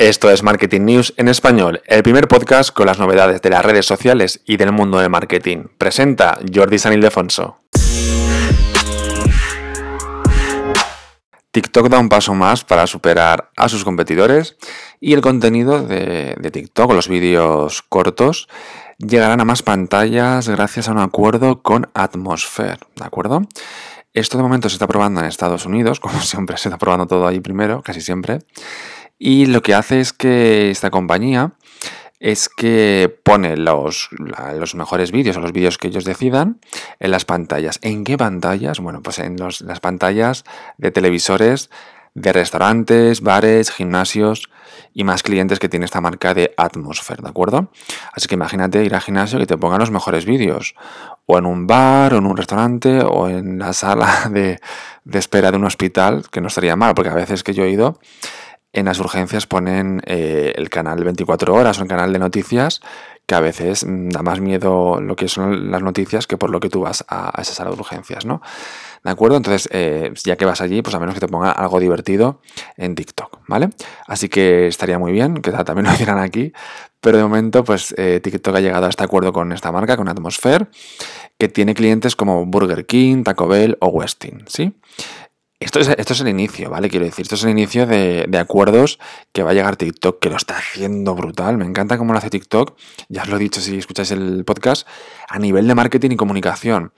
Esto es Marketing News en español, el primer podcast con las novedades de las redes sociales y del mundo del marketing. Presenta Jordi San Ildefonso. TikTok da un paso más para superar a sus competidores y el contenido de, TikTok, los vídeos cortos, llegarán a más pantallas gracias a un acuerdo con Atmosphere, ¿de acuerdo? Esto de momento se está probando en Estados Unidos, como siempre se está probando todo ahí primero, casi siempre. Y lo que hace es que esta compañía es que pone los, los mejores vídeos o los vídeos que ellos decidan en las pantallas. ¿En qué pantallas? Bueno, pues en las pantallas de televisores de restaurantes, bares, gimnasios y más clientes que tiene esta marca de Atmosphere, ¿de acuerdo? Así que imagínate ir al gimnasio y te pongan los mejores vídeos, o en un bar, o en un restaurante, o en la sala de, de espera de un hospital, que no estaría mal, porque a veces que yo he ido, en las urgencias ponen eh, el canal 24 horas o el canal de noticias, que a veces mm, da más miedo lo que son las noticias que por lo que tú vas a, esa sala de urgencias, ¿no? ¿De acuerdo? Entonces, eh, ya que vas allí, pues a menos que te ponga algo divertido en TikTok, ¿vale? Así que estaría muy bien, que también lo hicieran aquí, pero de momento, pues eh, TikTok ha llegado a este acuerdo con esta marca, con Atmosphere, que tiene clientes como Burger King, Taco Bell o Westin, ¿sí? Esto es, esto es el inicio, ¿vale? Quiero decir, esto es el inicio de, de, acuerdos que va a llegar TikTok, que lo está haciendo brutal. Me encanta cómo lo hace TikTok, ya os lo he dicho si escucháis el podcast, a nivel de marketing y comunicación.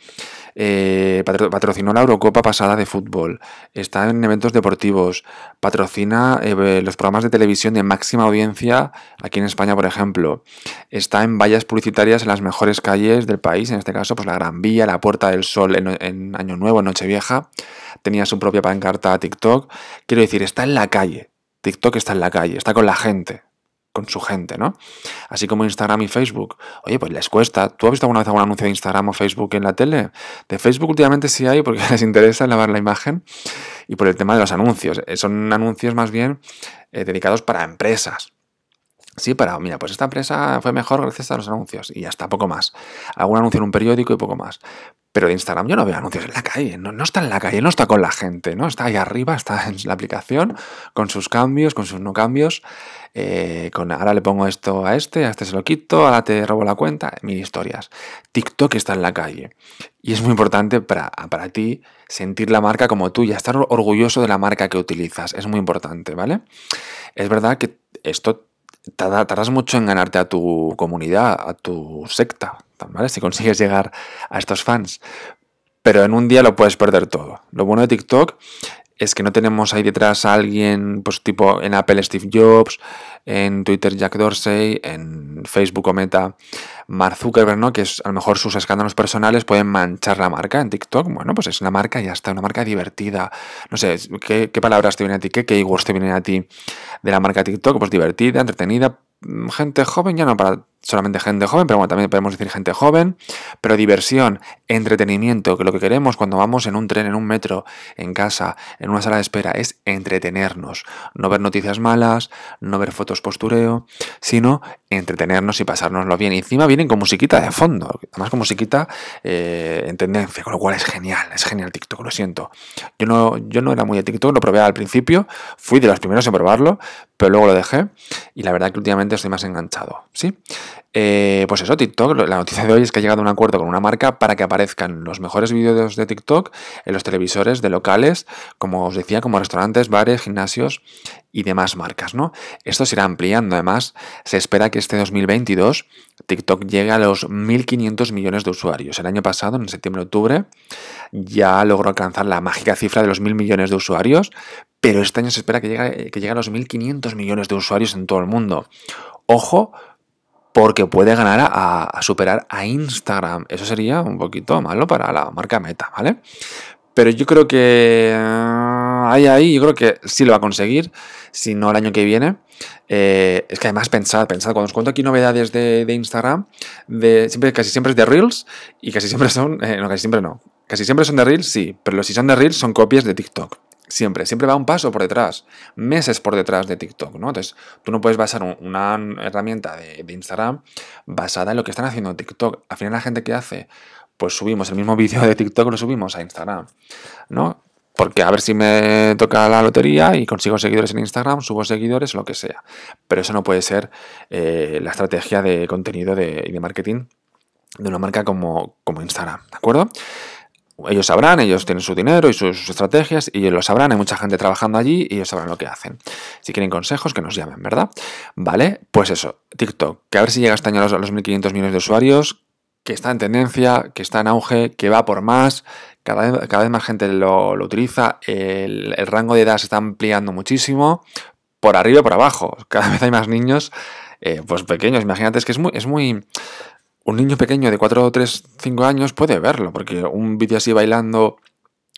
Eh, patrocinó la Eurocopa pasada de fútbol, está en eventos deportivos, patrocina eh, los programas de televisión de máxima audiencia aquí en España, por ejemplo, está en vallas publicitarias en las mejores calles del país, en este caso, pues la Gran Vía, la Puerta del Sol en, en Año Nuevo, en Nochevieja, tenía su propia pancarta TikTok. Quiero decir, está en la calle. TikTok está en la calle, está con la gente con su gente, ¿no? Así como Instagram y Facebook. Oye, pues les cuesta. ¿Tú has visto alguna vez algún anuncio de Instagram o Facebook en la tele? De Facebook últimamente sí hay porque les interesa lavar la imagen y por el tema de los anuncios. Eh, son anuncios más bien eh, dedicados para empresas. Sí, para, mira, pues esta empresa fue mejor gracias a los anuncios y hasta poco más. Algún anuncio en un periódico y poco más. Pero de Instagram yo no veo anuncios en la calle, no, no, está en la calle, no está con la gente, ¿no? Está ahí arriba, está en la aplicación, con sus cambios, con sus no cambios, eh, con ahora le pongo esto a este, a este se lo quito, ahora te robo la cuenta, mil historias. TikTok está en la calle. Y es muy importante para, para ti sentir la marca como tú y estar orgulloso de la marca que utilizas. Es muy importante, ¿vale? Es verdad que esto tardas mucho en ganarte a tu comunidad, a tu secta, Si consigues llegar a estos fans. Pero en un día lo puedes perder todo. Lo bueno de TikTok es que no tenemos ahí detrás a alguien, pues tipo en Apple Steve Jobs, en Twitter Jack Dorsey, en Facebook o Meta Mark Zuckerberg, ¿no? Que es a lo mejor sus escándalos personales pueden manchar la marca en TikTok. Bueno, pues es una marca y ya está, una marca divertida. No sé, ¿qué, qué palabras te vienen a ti? ¿Qué keywords te vienen a ti de la marca TikTok? Pues divertida, entretenida, gente joven, ya no para solamente gente joven, pero bueno, también podemos decir gente joven, pero diversión, entretenimiento, que lo que queremos cuando vamos en un tren, en un metro, en casa, en una sala de espera, es entretenernos, no ver noticias malas, no ver fotos postureo, sino entretenernos y pasárnoslo bien. Y encima vienen con musiquita de fondo, además con musiquita eh, en tendencia, con lo cual es genial, es genial TikTok, lo siento. Yo no, yo no era muy de TikTok, lo probé al principio, fui de los primeros en probarlo, pero luego lo dejé y la verdad que últimamente estoy más enganchado, ¿sí? Eh, pues eso, TikTok, la noticia de hoy es que ha llegado a un acuerdo con una marca para que aparezcan los mejores vídeos de TikTok en los televisores de locales, como os decía, como restaurantes, bares, gimnasios y demás marcas, ¿no? Esto se irá ampliando, además, se espera que este 2022 TikTok llegue a los 1.500 millones de usuarios. El año pasado, en septiembre-octubre, ya logró alcanzar la mágica cifra de los 1.000 millones de usuarios, pero este año se espera que llegue, que llegue a los 1.500 millones de usuarios en todo el mundo. Ojo, porque puede ganar a, superar a Instagram. Eso sería un poquito malo para la marca Meta, ¿vale? Pero yo creo que hay ahí, yo creo que sí lo va a conseguir, si no el año que viene. Eh, es que además pensad, pensad, cuando os cuento aquí novedades de, Instagram, de, casi siempre es de Reels y casi siempre son, eh, no, casi siempre no, casi siempre son de Reels, sí, pero si son de Reels son copias de TikTok. Siempre, siempre va un paso por detrás, meses por detrás de TikTok, ¿no? Entonces, tú no puedes basar una herramienta de, Instagram basada en lo que están haciendo en TikTok. Al final, la gente que hace, pues subimos el mismo vídeo de TikTok, lo subimos a Instagram, ¿no? porque a ver si me toca la lotería y consigo seguidores en Instagram, subo seguidores, lo que sea. Pero eso no puede ser eh, la estrategia de contenido y de marketing de una marca como, como Instagram, ¿de acuerdo? Ellos sabrán, ellos tienen su dinero y sus, estrategias y ellos lo sabrán, hay mucha gente trabajando allí y ellos sabrán lo que hacen. Si quieren consejos, que nos llamen, ¿verdad? Vale, pues eso, TikTok, que a ver si llega este año a los, los 1.500 millones de usuarios, que está en tendencia, que está en auge, que va por más, cada vez, cada vez más gente lo, utiliza, el, rango de edad se está ampliando muchísimo, por arriba y por abajo, cada vez hay más niños, eh, pues pequeños, imagínate, es que es muy, es muy... Un niño pequeño de 4, 3, 5 años puede verlo, porque un vídeo así bailando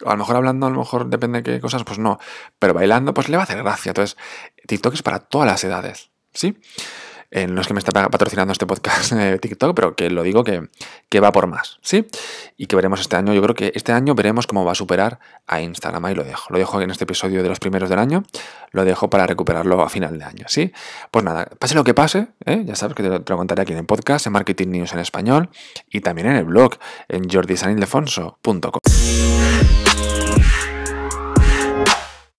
a lo mejor hablando, a lo mejor depende de qué cosas, pues no. Pero bailando, pues le va a hacer gracia. Entonces, TikTok es para todas las edades, ¿sí? Eh, no es que me esté patrocinando este podcast de TikTok, pero que lo digo que, va por más, ¿sí? Y que veremos este año, yo creo que este año veremos cómo va a superar a Instagram, ahí lo dejo. Lo dejo en este episodio de los primeros del año, lo dejo para recuperarlo a final de año, ¿sí? Pues nada, pase lo que pase, ¿eh? ya sabes que te lo, contaré aquí en el podcast, en Marketing News en español y también en el blog, en jordisanildefonso.com.